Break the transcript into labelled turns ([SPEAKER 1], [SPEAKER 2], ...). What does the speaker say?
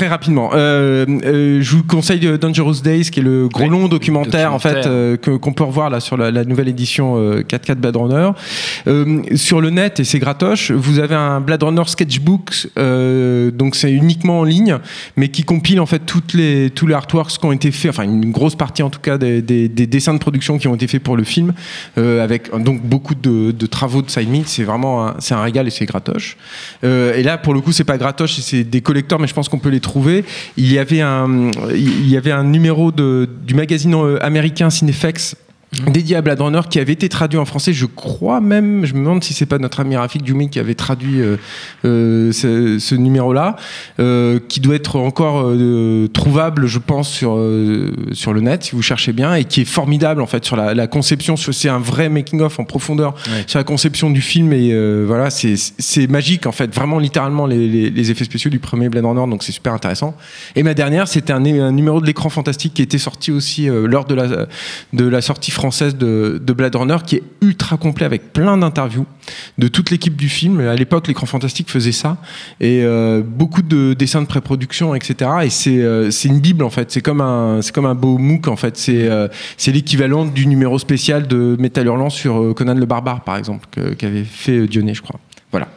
[SPEAKER 1] très rapidement. Euh, euh, je vous conseille Dangerous Days, qui est le gros long documentaire, en fait que qu'on peut revoir là sur la, nouvelle édition 4.4 Blade Runner. sur le net et c'est gratoche. Vous avez un Blade Runner sketchbook, donc c'est uniquement en ligne, mais qui compile en fait toutes les tous les artworks qui ont été faits, enfin une grosse partie en tout cas des, des, dessins de production qui ont été faits pour le film, avec donc beaucoup de, de travaux de side C'est vraiment c'est un régal et c'est gratoche. et là pour le coup c'est pas gratoche, c'est des collecteurs, mais je pense qu'on peut les trouver. Il y avait un, numéro du magazine euh, américain Cinefex. Dédié à Blade Runner qui avait été traduit en français. Je crois même, je me demande si c'est pas notre ami Rafik Djoumi qui avait traduit euh, euh, ce, numéro-là, euh, qui doit être encore trouvable, je pense, sur sur le net si vous cherchez bien, et qui est formidable en fait sur la, conception. C'est un vrai making of en profondeur sur la conception du film et voilà, c'est magique en fait, vraiment littéralement les, les, effets spéciaux du premier Blade Runner, donc c'est super intéressant. Et ma dernière, c'était un, un, numéro de l'écran fantastique qui était sorti aussi lors de la de la sortie française de, Blade Runner qui est ultra complet avec plein d'interviews de toute l'équipe du film. À l'époque, l'écran fantastique faisait ça et euh, beaucoup de dessins de pré-production, etc. Et euh, c'est une bible en fait. C'est comme un c'est comme un beau MOOC en fait. C'est euh, l'équivalent du numéro spécial de Metal Hurlant sur Conan le Barbare par exemple qu'avait fait Dionnet, je crois. Voilà.